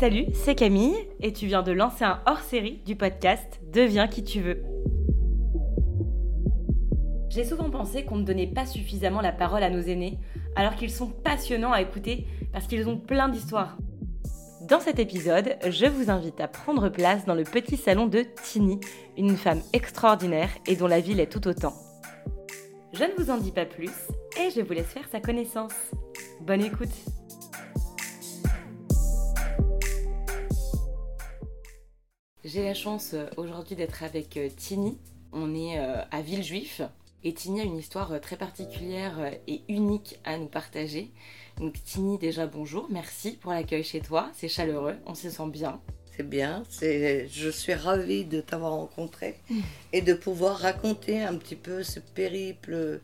Salut, c'est Camille et tu viens de lancer un hors-série du podcast Deviens qui tu veux. J'ai souvent pensé qu'on ne donnait pas suffisamment la parole à nos aînés, alors qu'ils sont passionnants à écouter parce qu'ils ont plein d'histoires. Dans cet épisode, je vous invite à prendre place dans le petit salon de Tini, une femme extraordinaire et dont la ville est tout autant. Je ne vous en dis pas plus et je vous laisse faire sa connaissance. Bonne écoute J'ai la chance euh, aujourd'hui d'être avec euh, Tini. On est euh, à Villejuif et Tini a une histoire très particulière et unique à nous partager. Donc Tini, déjà bonjour, merci pour l'accueil chez toi, c'est chaleureux, on se sent bien. C'est bien, je suis ravie de t'avoir rencontré et de pouvoir raconter un petit peu ce périple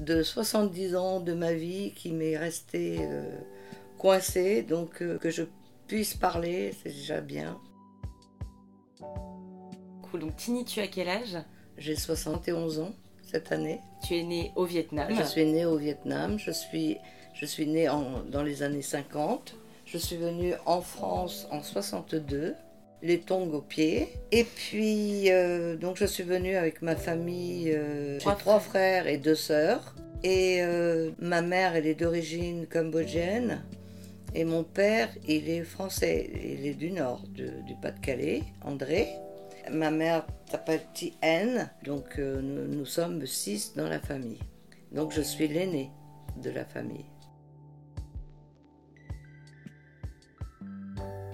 de 70 ans de ma vie qui m'est resté coincé, donc que je puisse parler, c'est déjà bien. Donc Tini, tu as quel âge? J'ai 71 ans cette année. Tu es née au Vietnam Je suis née au Vietnam. Je suis, je suis née en, dans les années 50. Je suis venue en France en 62, les tongs aux pieds. Et puis, euh, donc je suis venue avec ma famille. Euh, trois frères et deux sœurs. Et euh, ma mère, elle est d'origine cambodgienne. Et mon père, il est français. Il est du nord, du Pas-de-Calais, André. Ma mère s'appelle Tien, donc euh, nous, sommes six dans la famille. Donc je suis l'aînée de la famille.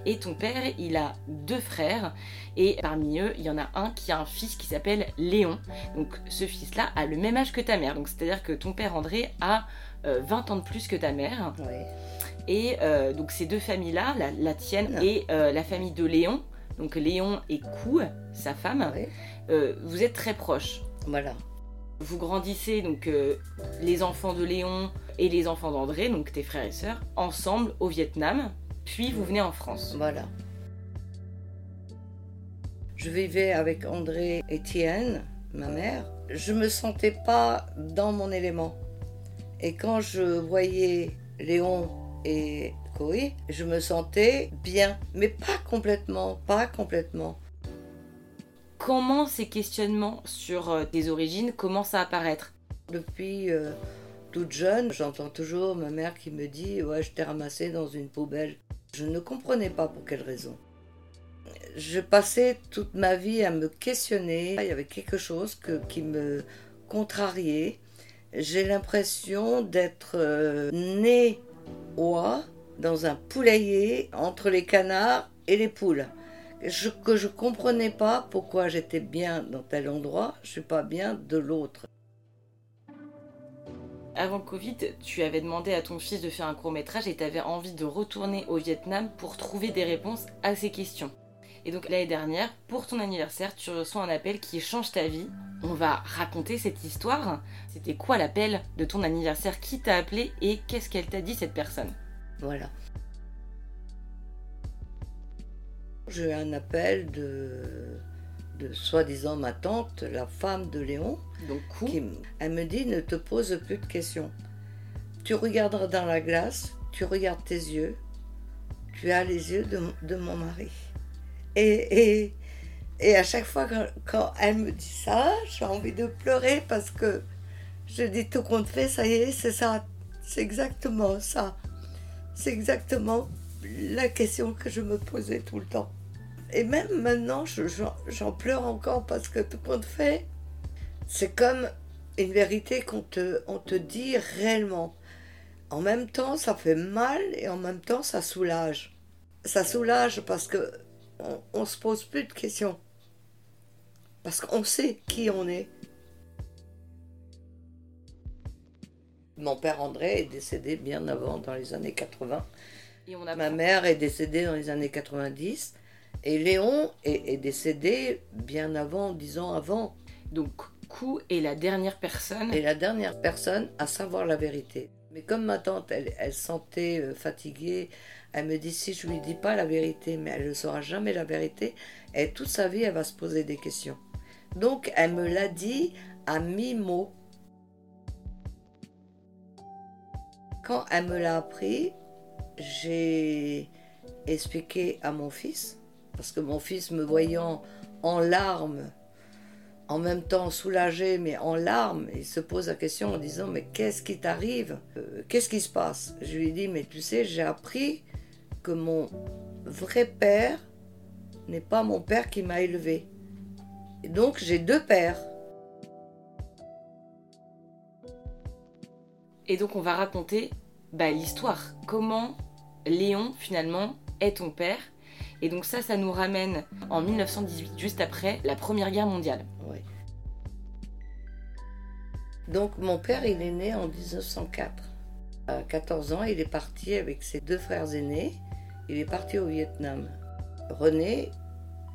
Et ton père, il a deux frères, et parmi eux, il y en a un qui a un fils qui s'appelle Léon. Donc ce fils-là a le même âge que ta mère. Donc c'est-à-dire que ton père André a 20 euh, ans de plus que ta mère. Et euh, donc ces deux familles-là, la, tienne et la famille de Léon, donc Léon et Kou, sa femme, euh, vous êtes très proches. Voilà. Vous grandissez donc euh, les enfants de Léon et les enfants d'André, donc tes frères et sœurs, ensemble au Vietnam, puis vous venez en France. Voilà. Je vivais avec André et Tienne, ma mère. Je me sentais pas dans mon élément. Et quand je voyais Léon et je me sentais bien, mais pas complètement, pas complètement. Comment ces questionnements sur euh, tes origines commencent à apparaître? Depuis euh, toute jeune, j'entends toujours ma mère qui me dit Ouais, je t'ai ramassé dans une poubelle. Je ne comprenais pas pour quelle raison. Je passais toute ma vie à me questionner. Il y avait quelque chose qui me contrariait. J'ai l'impression d'être euh, née oie dans un poulailler entre les canards et les poules. Je, que je comprenais pas pourquoi j'étais bien dans tel endroit, je suis pas bien de l'autre. Avant Covid, tu avais demandé à ton fils de faire un court métrage et tu avais envie de retourner au Vietnam pour trouver des réponses à ces questions. Et donc l'année dernière, pour ton anniversaire, tu reçois un appel qui change ta vie. On va raconter cette histoire. C'était quoi l'appel de ton anniversaire? Qui t'a appelé et qu'est-ce qu'elle t'a dit cette personne? Voilà. J'ai eu un appel de, de soi-disant ma tante, la femme de Léon. Donc, qui, elle me dit ne te pose plus de questions. Tu regarderas dans la glace, tu regardes tes yeux, tu as les yeux de, mon mari. Et, et, et, à chaque fois quand, elle me dit ça, j'ai envie de pleurer parce que je dis tout compte fait, ça y est, c'est ça, c'est exactement ça. C'est exactement la question que je me posais tout le temps. Et même maintenant, j'en pleure encore parce que tout compte fait, c'est comme une vérité qu'on te, on te dit réellement. En même temps, ça fait mal et en même temps, ça soulage. Ça soulage parce que on, se pose plus de questions. Parce qu'on sait qui on est. Mon père André est décédé bien avant, dans les années 80. Et on a Ma mère est décédée dans les années 90. Et Léon est, décédé bien avant, dix ans avant. Donc, Kou est la dernière personne. Et la dernière personne à savoir la vérité. Mais comme ma tante, elle, elle sentait euh, fatiguée, elle me dit si je lui dis pas la vérité, mais elle ne saura jamais la vérité, et toute sa vie, elle va se poser des questions. Donc, elle me l'a dit à mi-mot. Quand elle me l'a appris, j'ai, expliqué à mon fils, parce que mon fils me voyant en larmes, en même temps soulagé, mais en larmes, il se pose la question en disant Mais qu'est-ce qui t'arrive? Euh, Qu'est-ce qui se passe? Je lui dit Mais tu sais, j'ai appris que mon vrai père n'est pas mon père qui m'a élevé. Et donc j'ai deux pères. Et donc on va raconter bah, l'histoire. Comment Léon finalement est ton père? Et donc ça, ça nous ramène en 1918, juste après la Première Guerre mondiale. Oui. Donc mon père, il est né en 1904. À 14 ans, il est parti avec ses deux frères aînés. Il est parti au Vietnam. René,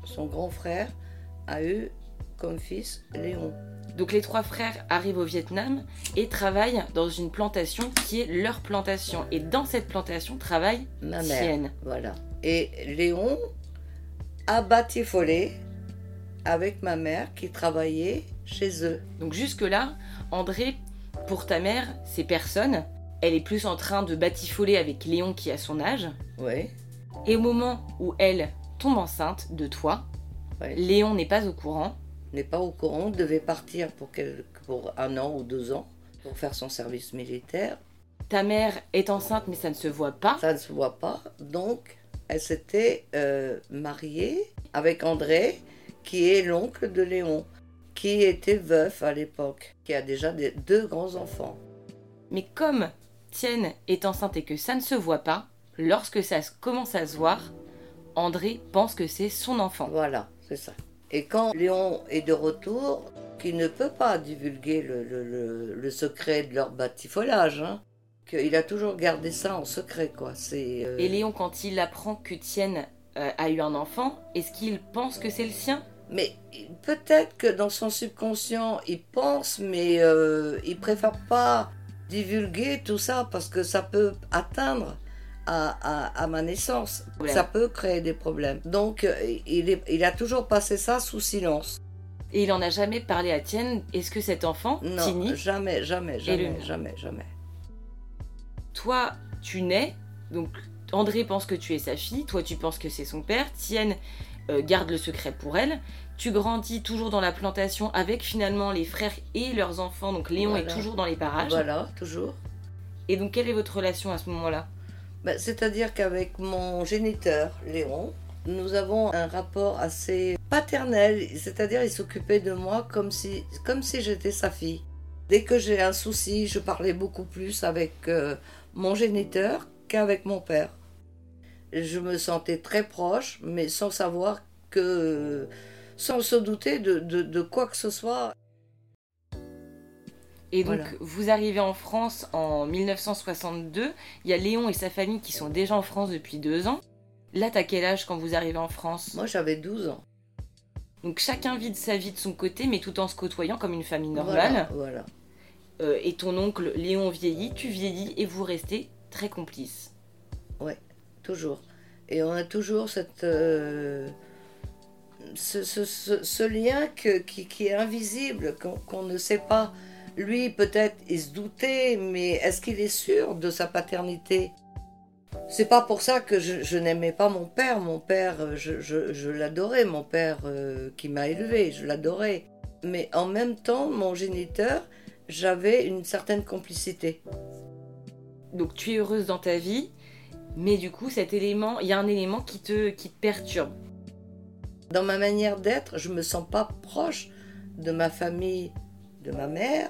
son grand frère, a eu comme fils Léon. Donc les trois frères arrivent au Vietnam et travaillent dans une plantation qui est leur plantation. Et dans cette plantation travaille Ma mère. Voilà. Et Léon a batifolé avec ma mère qui travaillait chez eux. Donc jusque-là, André, pour ta mère, c'est personne. Elle est plus en train de batifoler avec Léon qui a son âge. Oui. Et au moment où elle tombe enceinte de toi. Léon n'est pas au courant. n'est pas au courant, devait partir pour un an ou deux ans pour faire son service militaire. Ta mère est enceinte mais ça ne se voit pas. Ça ne se voit pas. Donc, elle s'était euh, mariée avec André, qui est l'oncle de Léon, qui était veuf à l'époque, qui a déjà des- deux grands-enfants. Mais comme Tienne est enceinte et que ça ne se voit pas, lorsque ça commence à se voir, André pense que c'est son enfant. Voilà, c'est ça. Et quand Léon est de retour, qui ne peut pas divulguer le, le- le- le secret de leur batifolage, hein, qu'il a toujours gardé ça en secret, quoi. C'est euh, Et Léon, quand il apprend que Tienne euh, a eu un enfant, est-ce qu'il pense que c'est le sien? Mais peut-être que dans son subconscient, il pense, mais euh, il préfère pas divulguer tout ça parce que ça peut atteindre à, à- à ma naissance. Problème. Ça peut créer des problèmes. Donc, euh, il, est- il a toujours passé ça sous silence. Et il en a jamais parlé à Tienne. Est-ce que cet enfant, Non, Tini, jamais, jamais, jamais, jamais, jamais. Toi, tu nais, donc André pense que tu es sa fille, toi tu penses que c'est son père, Tienne euh, garde le secret pour elle, tu grandis toujours dans la plantation avec finalement les frères et leurs enfants, donc Léon Voilà. est toujours dans les parages. Voilà, toujours. Et donc quelle est votre relation à ce moment-là? Ben, C'est-à-dire qu'avec mon géniteur, Léon, nous avons un rapport assez paternel, c'est-à-dire il s'occupait de moi comme si, comme si j'étais sa fille. Dès que j'ai un souci, je parlais beaucoup plus avec euh, mon géniteur qu'avec mon père. Je me sentais très proche, mais sans savoir que, sans se douter de, de- de quoi que ce soit. Et donc Voilà. vous arrivez en France en 1962, il y a Léon et sa famille qui sont déjà en France depuis deux ans. Là t'as quel âge quand vous arrivez en France? Moi j'avais 12 ans. Donc chacun vit de sa vie de son côté, mais tout en se côtoyant comme une famille normale. Voilà, voilà. Euh, et ton oncle Léon vieillit, tu vieillis et vous restez très complices. Toujours. Et on a toujours cette, euh, ce, lien qui, qui est invisible, qu'on ne sait pas. Lui, peut-être, il se doutait, mais est-ce qu'il est sûr de sa paternité? C'est pas pour ça que je, n'aimais pas mon père. Mon père, euh, je, l'adorais, mon père qui m'a élevé, je l'adorais. Mais en même temps, mon géniteur, j'avais une certaine complicité. Donc tu es heureuse dans ta vie, mais du coup cet élément, il y a un élément qui te, qui te perturbe. Dans ma manière d'être, je me sens pas proche de ma famille, de ma mère.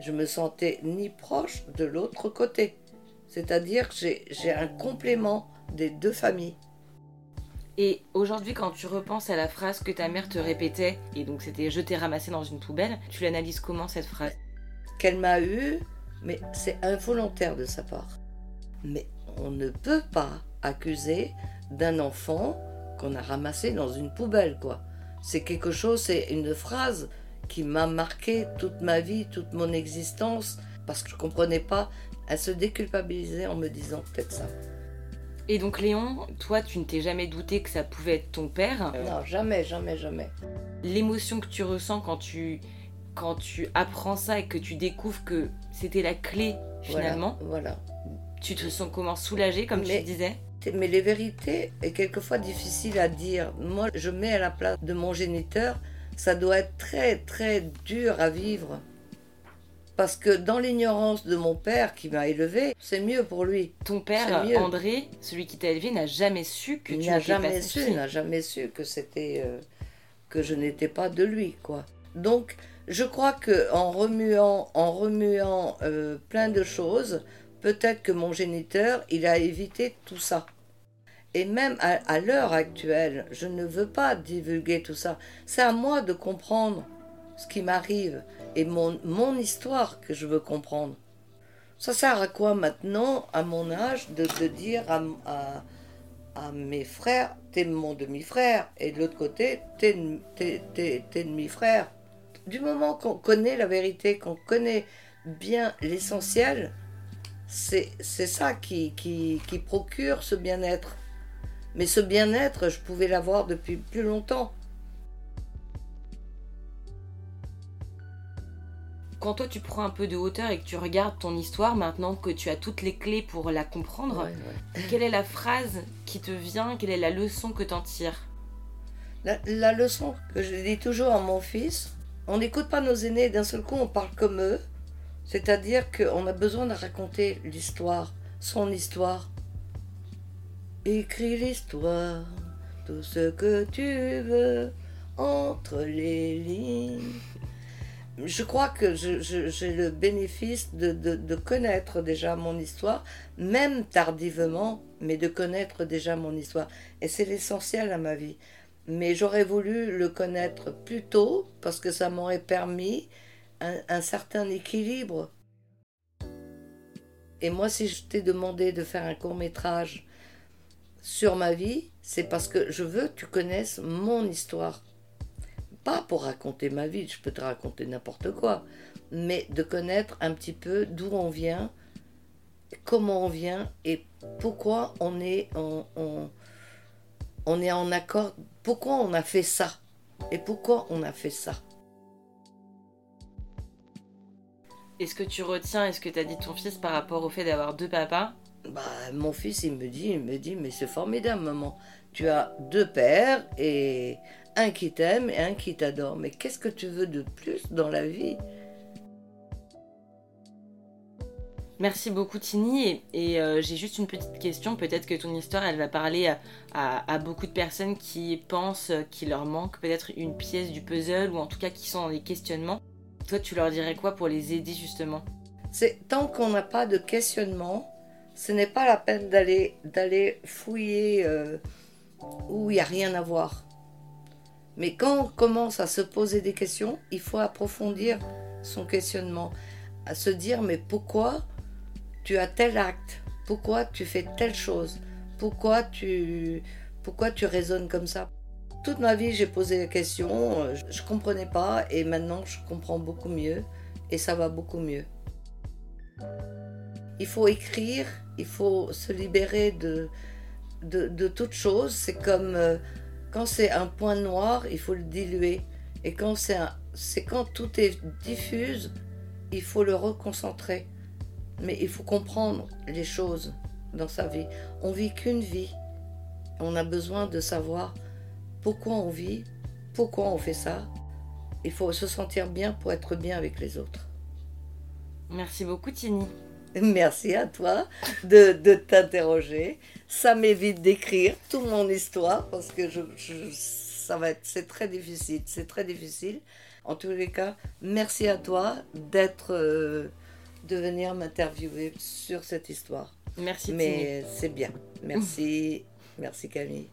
Je me sentais ni proche de l'autre côté. C'est-à-dire que j'ai- j'ai un complément des deux familles. Et aujourd'hui quand tu repenses à la phrase que ta mère te répétait, et donc c'était je t'ai ramassé dans une poubelle, tu l'analyses comment cette phrase? Qu'elle m'a eu, mais c'est involontaire de sa part. Mais on ne peut pas accuser d'un enfant qu'on a ramassé dans une poubelle, quoi. C'est quelque chose, c'est une phrase qui m'a marqué toute ma vie, toute mon existence, parce que je comprenais pas. Elle se déculpabilisait en me disant peut-être ça. Et donc Léon, toi tu ne t'es jamais douté que ça pouvait être ton père. Non, jamais, jamais, jamais. L'émotion que tu ressens quand tu, quand tu apprends ça et que tu découvres que c'était la clé finalement, Voilà. voilà. tu te sens comment soulagé comme Mais- tu disais Mais les vérités est quelquefois difficile à dire. Moi, je mets à la place de mon géniteur, ça doit être très très dur à vivre. Parce que dans l'ignorance de mon père qui m'a élevé, c'est mieux pour lui. Ton père, André, celui qui t'a élevé, n'a jamais su que tu n'as jamais su, n'a jamais su que c'était euh, que je n'étais pas de lui, quoi. Donc, je crois que en remuant, en remuant euh, plein de choses, peut-être que mon géniteur, il a évité tout ça. Et même à, l'heure actuelle, je ne veux pas divulguer tout ça. C'est à moi de comprendre ce qui m'arrive et mon, mon histoire que je veux comprendre. Ça sert à quoi maintenant, à mon âge, de, de dire à, à, mes frères, t'es mon demi-frère, et de l'autre côté, t'es demi-frère? Du moment qu'on connaît la vérité, qu'on connaît bien l'essentiel, c'est ça qui, qui, qui procure ce bien-être. Mais ce bien-être, je pouvais l'avoir depuis plus longtemps. Quand toi tu prends un peu de hauteur et que tu regardes ton histoire maintenant que tu as toutes les clés pour la comprendre, quelle est la phrase qui te vient? Quelle est la leçon que t'en tires? La, la, leçon que je dis toujours à mon fils, on n'écoute pas nos aînés, d'un seul coup on parle comme eux, c'est-à-dire qu'on a besoin de raconter l'histoire, son histoire. Écris l'histoire, tout ce que tu veux, entre les lignes. Je crois que j'ai le bénéfice de, connaître déjà mon histoire, même tardivement, mais de connaître déjà mon histoire. Et c'est l'essentiel à ma vie. Mais j'aurais voulu le connaître plus tôt parce que ça m'aurait permis un certain équilibre. Et moi, si je t'ai demandé de faire un court métrage sur ma vie, c'est parce que je veux que tu connaisses mon histoire. Pas pour raconter ma vie, je peux te raconter n'importe quoi, mais de connaître un petit peu d'où on vient, comment on vient et pourquoi on est en, on est en accord, pourquoi on a fait ça et pourquoi on a fait ça. Est-ce que tu retiens, est-ce que tu as dit ton fils par rapport au fait d'avoir deux papas? Bah, mon fils, il me dit, il me dit, mais c'est formidable, maman. Tu as deux pères et un qui t'aime et un qui t'adore. Mais qu'est-ce que tu veux de plus dans la vie? Merci beaucoup Tini et, euh, j'ai juste une petite question, peut-être que ton histoire elle va parler à, beaucoup de personnes qui pensent qu'il leur manque peut-être une pièce du puzzle ou en tout cas qui sont dans des questionnements. Toi tu leur dirais quoi pour les aider justement? C'est tant qu'on n'a pas de questionnement, ce n'est pas la peine d'aller d'aller fouiller euh, où il n'y a rien à voir. Mais quand on commence à se poser des questions, il faut approfondir son questionnement, à se dire mais pourquoi tu as tel acte? Pourquoi tu fais telle chose? Pourquoi tu pourquoi tu raisonnes comme ça? Toute ma vie, j'ai posé des questions, je ne comprenais pas et maintenant je comprends beaucoup mieux et ça va beaucoup mieux. Il faut écrire il faut se libérer de, de, toute chose. C'est comme euh, quand c'est un point noir, il faut le diluer. Et quand c'est, c'est quand tout est diffuse, il faut le reconcentrer. Mais il faut comprendre les choses dans sa vie. On vit qu'une vie. On a besoin de savoir pourquoi on vit, pourquoi on fait ça. Il faut se sentir bien pour être bien avec les autres. Merci beaucoup Tini. Merci à toi de, t'interroger. Ça m'évite d'écrire toute mon histoire parce que je, ça va être, c'est très difficile, c'est très difficile. En tous les cas, merci à toi d'être, euh, de venir m'interviewer sur cette histoire. Merci. Mais c'est bien. Merci, merci Camille.